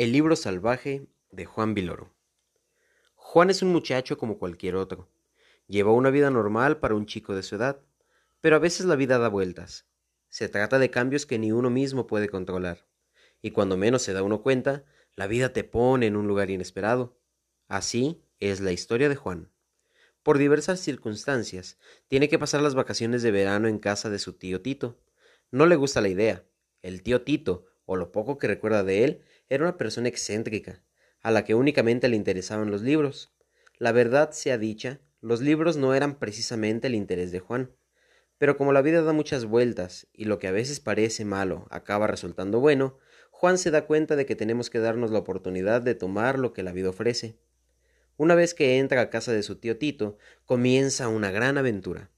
El libro salvaje de Juan Viloro. Juan es un muchacho como cualquier otro. Lleva una vida normal para un chico de su edad, pero a veces la vida da vueltas. Se trata de cambios que ni uno mismo puede controlar. Y cuando menos se da uno cuenta, la vida te pone en un lugar inesperado. Así es la historia de Juan. Por diversas circunstancias, tiene que pasar las vacaciones de verano en casa de su tío Tito. No le gusta la idea. El tío Tito, o lo poco que recuerda de él, era una persona excéntrica, a la que únicamente le interesaban los libros. La verdad sea dicha, los libros no eran precisamente el interés de Juan. Pero como la vida da muchas vueltas y lo que a veces parece malo acaba resultando bueno, Juan se da cuenta de que tenemos que darnos la oportunidad de tomar lo que la vida ofrece. Una vez que entra a casa de su tío Tito, comienza una gran aventura.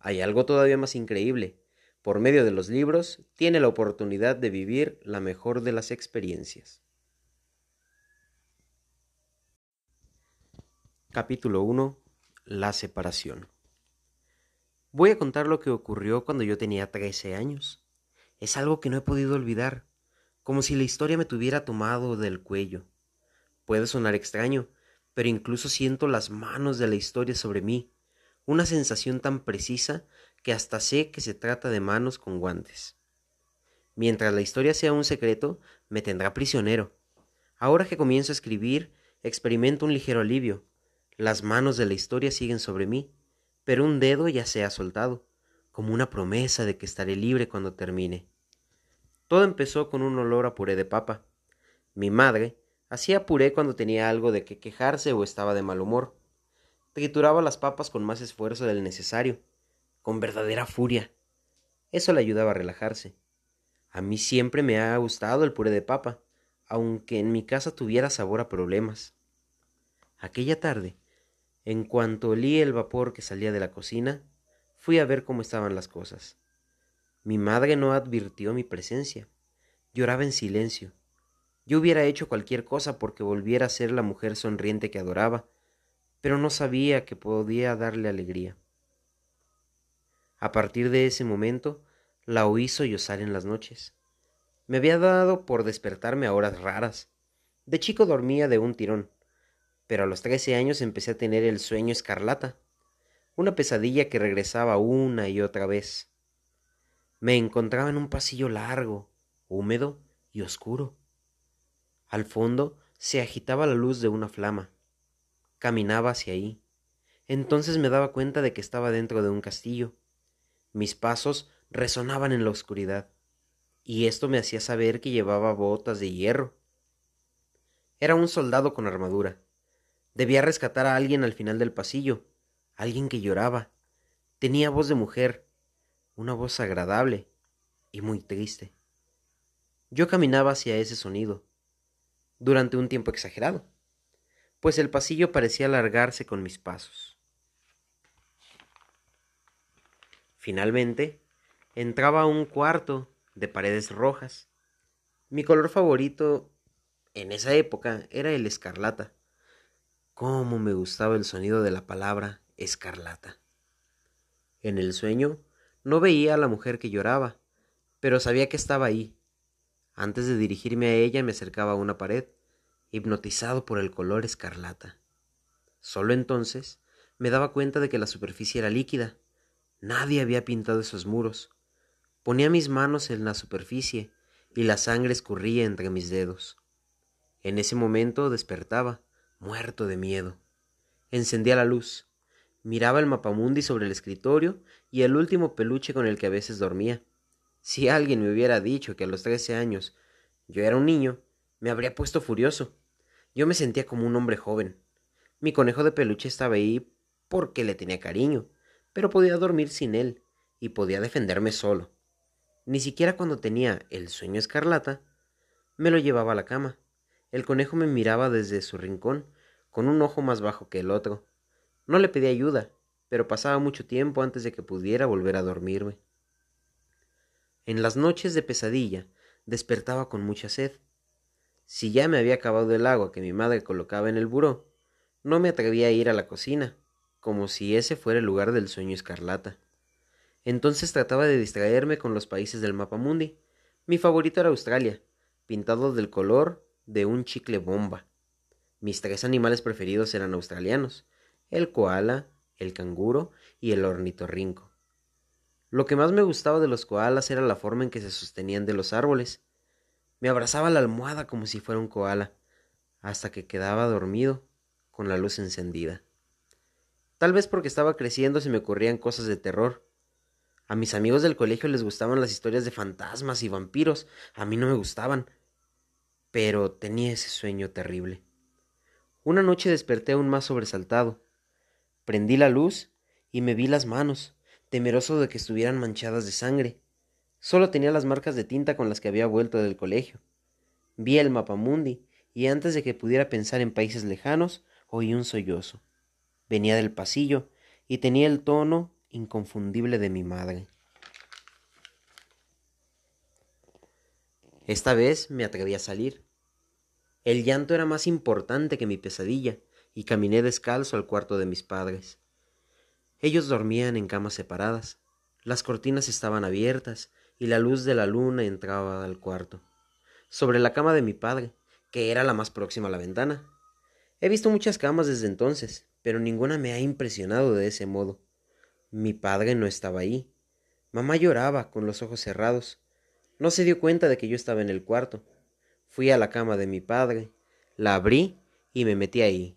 Hay algo todavía más increíble por medio de los libros, tiene la oportunidad de vivir la mejor de las experiencias. Capítulo 1. La separación. Voy a contar lo que ocurrió cuando yo tenía 13 años. Es algo que no he podido olvidar, como si la historia me tuviera tomado del cuello. Puede sonar extraño, pero incluso siento las manos de la historia sobre mí, una sensación tan precisa que hasta sé que se trata de manos con guantes. Mientras la historia sea un secreto, me tendrá prisionero. Ahora que comienzo a escribir, experimento un ligero alivio. Las manos de la historia siguen sobre mí, pero un dedo ya se ha soltado, como una promesa de que estaré libre cuando termine. Todo empezó con un olor a puré de papa. Mi madre hacía puré cuando tenía algo de que quejarse o estaba de mal humor. Trituraba las papas con más esfuerzo del necesario con verdadera furia. Eso le ayudaba a relajarse. A mí siempre me ha gustado el puré de papa, aunque en mi casa tuviera sabor a problemas. Aquella tarde, en cuanto olí el vapor que salía de la cocina, fui a ver cómo estaban las cosas. Mi madre no advirtió mi presencia. Lloraba en silencio. Yo hubiera hecho cualquier cosa porque volviera a ser la mujer sonriente que adoraba, pero no sabía que podía darle alegría. A partir de ese momento, la oí sollozar en las noches. Me había dado por despertarme a horas raras. De chico dormía de un tirón, pero a los trece años empecé a tener el sueño escarlata, una pesadilla que regresaba una y otra vez. Me encontraba en un pasillo largo, húmedo y oscuro. Al fondo se agitaba la luz de una flama. Caminaba hacia ahí. Entonces me daba cuenta de que estaba dentro de un castillo. Mis pasos resonaban en la oscuridad, y esto me hacía saber que llevaba botas de hierro. Era un soldado con armadura. Debía rescatar a alguien al final del pasillo, alguien que lloraba. Tenía voz de mujer, una voz agradable y muy triste. Yo caminaba hacia ese sonido, durante un tiempo exagerado, pues el pasillo parecía alargarse con mis pasos. Finalmente, entraba a un cuarto de paredes rojas. Mi color favorito en esa época era el escarlata. Cómo me gustaba el sonido de la palabra escarlata. En el sueño no veía a la mujer que lloraba, pero sabía que estaba ahí. Antes de dirigirme a ella me acercaba a una pared, hipnotizado por el color escarlata. Solo entonces me daba cuenta de que la superficie era líquida, Nadie había pintado esos muros. Ponía mis manos en la superficie y la sangre escurría entre mis dedos. En ese momento despertaba, muerto de miedo. Encendía la luz. Miraba el mapamundi sobre el escritorio y el último peluche con el que a veces dormía. Si alguien me hubiera dicho que a los trece años yo era un niño, me habría puesto furioso. Yo me sentía como un hombre joven. Mi conejo de peluche estaba ahí porque le tenía cariño pero podía dormir sin él y podía defenderme solo. Ni siquiera cuando tenía el sueño escarlata, me lo llevaba a la cama. El conejo me miraba desde su rincón, con un ojo más bajo que el otro. No le pedí ayuda, pero pasaba mucho tiempo antes de que pudiera volver a dormirme. En las noches de pesadilla despertaba con mucha sed. Si ya me había acabado el agua que mi madre colocaba en el buró, no me atrevía a ir a la cocina, como si ese fuera el lugar del sueño escarlata. Entonces trataba de distraerme con los países del mapa mundi. Mi favorito era Australia, pintado del color de un chicle bomba. Mis tres animales preferidos eran australianos, el koala, el canguro y el ornitorrinco. Lo que más me gustaba de los koalas era la forma en que se sostenían de los árboles. Me abrazaba la almohada como si fuera un koala, hasta que quedaba dormido con la luz encendida. Tal vez porque estaba creciendo se me ocurrían cosas de terror. A mis amigos del colegio les gustaban las historias de fantasmas y vampiros, a mí no me gustaban, pero tenía ese sueño terrible. Una noche desperté aún más sobresaltado. Prendí la luz y me vi las manos, temeroso de que estuvieran manchadas de sangre. Solo tenía las marcas de tinta con las que había vuelto del colegio. Vi el mapamundi y antes de que pudiera pensar en países lejanos, oí un sollozo. Venía del pasillo y tenía el tono inconfundible de mi madre. Esta vez me atreví a salir. El llanto era más importante que mi pesadilla, y caminé descalzo al cuarto de mis padres. Ellos dormían en camas separadas. Las cortinas estaban abiertas y la luz de la luna entraba al cuarto. Sobre la cama de mi padre, que era la más próxima a la ventana. He visto muchas camas desde entonces, pero ninguna me ha impresionado de ese modo. Mi padre no estaba ahí. Mamá lloraba con los ojos cerrados. No se dio cuenta de que yo estaba en el cuarto. Fui a la cama de mi padre, la abrí y me metí ahí.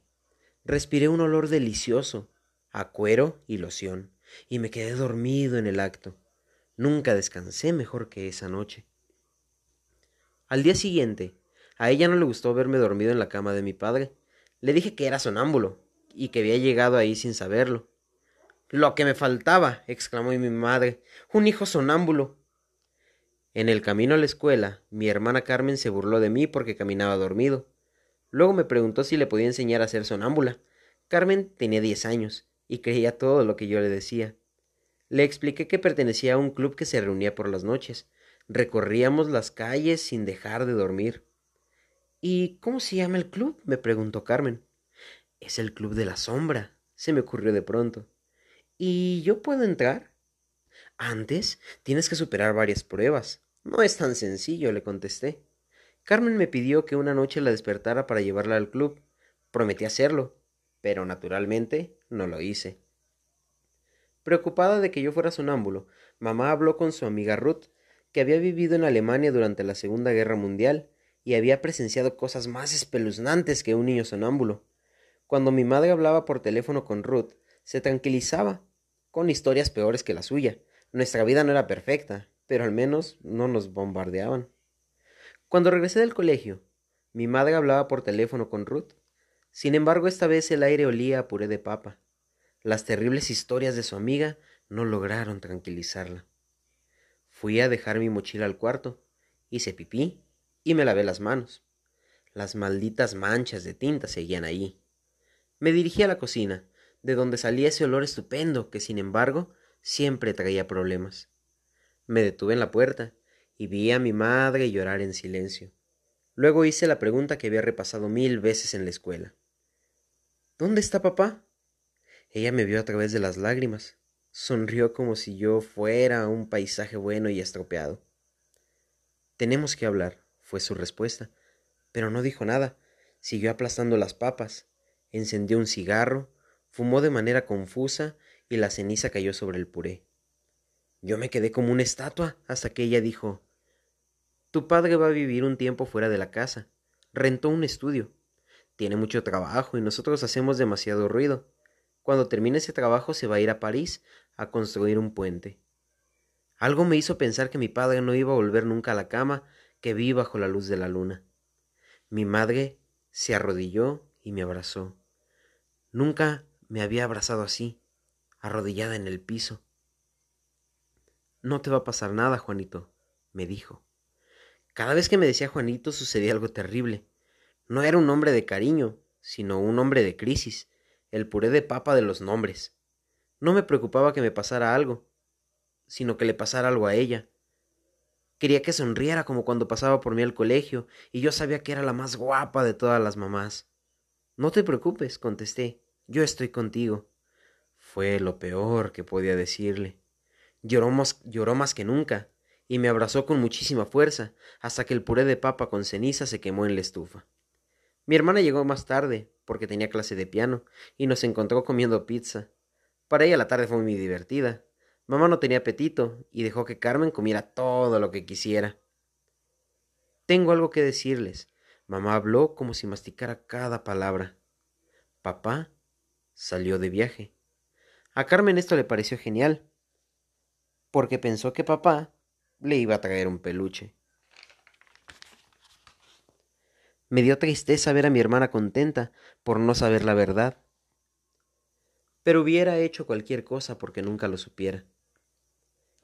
Respiré un olor delicioso, a cuero y loción, y me quedé dormido en el acto. Nunca descansé mejor que esa noche. Al día siguiente, a ella no le gustó verme dormido en la cama de mi padre. Le dije que era sonámbulo y que había llegado ahí sin saberlo. Lo que me faltaba, exclamó mi madre, un hijo sonámbulo. En el camino a la escuela, mi hermana Carmen se burló de mí porque caminaba dormido. Luego me preguntó si le podía enseñar a ser sonámbula. Carmen tenía diez años y creía todo lo que yo le decía. Le expliqué que pertenecía a un club que se reunía por las noches. Recorríamos las calles sin dejar de dormir. ¿Y cómo se llama el club? me preguntó Carmen. Es el Club de la Sombra, se me ocurrió de pronto. ¿Y yo puedo entrar? Antes tienes que superar varias pruebas. No es tan sencillo, le contesté. Carmen me pidió que una noche la despertara para llevarla al club. Prometí hacerlo, pero naturalmente no lo hice. Preocupada de que yo fuera sonámbulo, mamá habló con su amiga Ruth, que había vivido en Alemania durante la Segunda Guerra Mundial y había presenciado cosas más espeluznantes que un niño sonámbulo. Cuando mi madre hablaba por teléfono con Ruth, se tranquilizaba, con historias peores que la suya. Nuestra vida no era perfecta, pero al menos no nos bombardeaban. Cuando regresé del colegio, mi madre hablaba por teléfono con Ruth. Sin embargo, esta vez el aire olía a puré de papa. Las terribles historias de su amiga no lograron tranquilizarla. Fui a dejar mi mochila al cuarto, hice pipí y me lavé las manos. Las malditas manchas de tinta seguían ahí. Me dirigí a la cocina, de donde salía ese olor estupendo que, sin embargo, siempre traía problemas. Me detuve en la puerta y vi a mi madre llorar en silencio. Luego hice la pregunta que había repasado mil veces en la escuela. ¿Dónde está papá? Ella me vio a través de las lágrimas. Sonrió como si yo fuera un paisaje bueno y estropeado. Tenemos que hablar, fue su respuesta, pero no dijo nada. Siguió aplastando las papas, encendió un cigarro, fumó de manera confusa y la ceniza cayó sobre el puré. Yo me quedé como una estatua hasta que ella dijo Tu padre va a vivir un tiempo fuera de la casa. Rentó un estudio. Tiene mucho trabajo y nosotros hacemos demasiado ruido. Cuando termine ese trabajo se va a ir a París a construir un puente. Algo me hizo pensar que mi padre no iba a volver nunca a la cama que vi bajo la luz de la luna. Mi madre se arrodilló y me abrazó. Nunca me había abrazado así, arrodillada en el piso. No te va a pasar nada, Juanito, me dijo. Cada vez que me decía Juanito sucedía algo terrible. No era un hombre de cariño, sino un hombre de crisis, el puré de papa de los nombres. No me preocupaba que me pasara algo, sino que le pasara algo a ella. Quería que sonriera como cuando pasaba por mí al colegio, y yo sabía que era la más guapa de todas las mamás. No te preocupes, contesté, yo estoy contigo. Fue lo peor que podía decirle. Lloró más, lloró más que nunca, y me abrazó con muchísima fuerza hasta que el puré de papa con ceniza se quemó en la estufa. Mi hermana llegó más tarde, porque tenía clase de piano, y nos encontró comiendo pizza. Para ella la tarde fue muy divertida. Mamá no tenía apetito y dejó que Carmen comiera todo lo que quisiera. Tengo algo que decirles. Mamá habló como si masticara cada palabra. Papá salió de viaje. A Carmen esto le pareció genial, porque pensó que papá le iba a traer un peluche. Me dio tristeza ver a mi hermana contenta por no saber la verdad. Pero hubiera hecho cualquier cosa porque nunca lo supiera.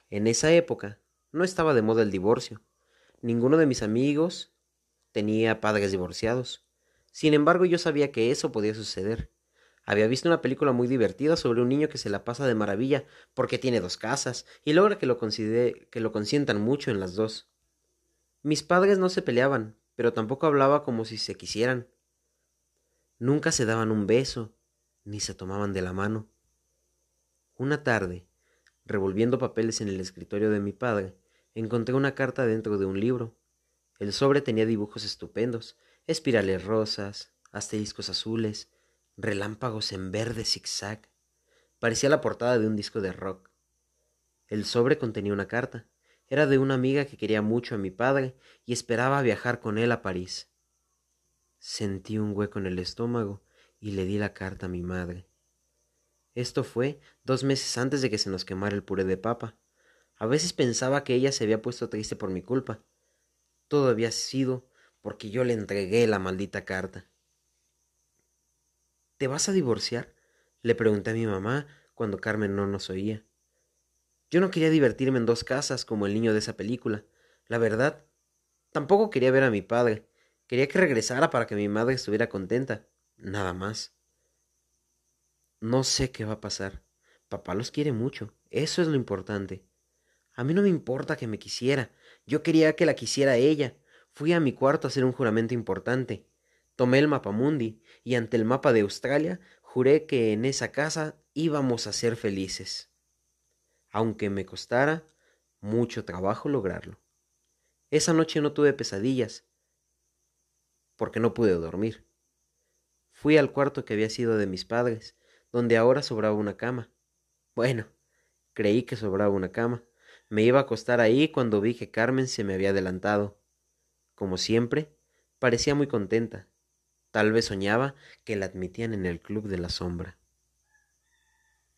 En esa época no estaba de moda el divorcio. Ninguno de mis amigos tenía padres divorciados. Sin embargo, yo sabía que eso podía suceder. Había visto una película muy divertida sobre un niño que se la pasa de maravilla porque tiene dos casas y logra que lo, que lo consientan mucho en las dos. Mis padres no se peleaban, pero tampoco hablaba como si se quisieran. Nunca se daban un beso, ni se tomaban de la mano. Una tarde, revolviendo papeles en el escritorio de mi padre, encontré una carta dentro de un libro. El sobre tenía dibujos estupendos, espirales rosas, asteriscos azules, relámpagos en verde zigzag. Parecía la portada de un disco de rock. El sobre contenía una carta. Era de una amiga que quería mucho a mi padre y esperaba viajar con él a París. Sentí un hueco en el estómago y le di la carta a mi madre. Esto fue dos meses antes de que se nos quemara el puré de papa. A veces pensaba que ella se había puesto triste por mi culpa. Todo había sido porque yo le entregué la maldita carta. ¿Te vas a divorciar? le pregunté a mi mamá cuando Carmen no nos oía. Yo no quería divertirme en dos casas como el niño de esa película. La verdad, tampoco quería ver a mi padre. Quería que regresara para que mi madre estuviera contenta. Nada más. No sé qué va a pasar. Papá los quiere mucho. Eso es lo importante. A mí no me importa que me quisiera. Yo quería que la quisiera ella. Fui a mi cuarto a hacer un juramento importante. Tomé el mapa mundi y ante el mapa de Australia juré que en esa casa íbamos a ser felices aunque me costara mucho trabajo lograrlo. Esa noche no tuve pesadillas, porque no pude dormir. Fui al cuarto que había sido de mis padres, donde ahora sobraba una cama. Bueno, creí que sobraba una cama. Me iba a acostar ahí cuando vi que Carmen se me había adelantado. Como siempre, parecía muy contenta. Tal vez soñaba que la admitían en el club de la sombra.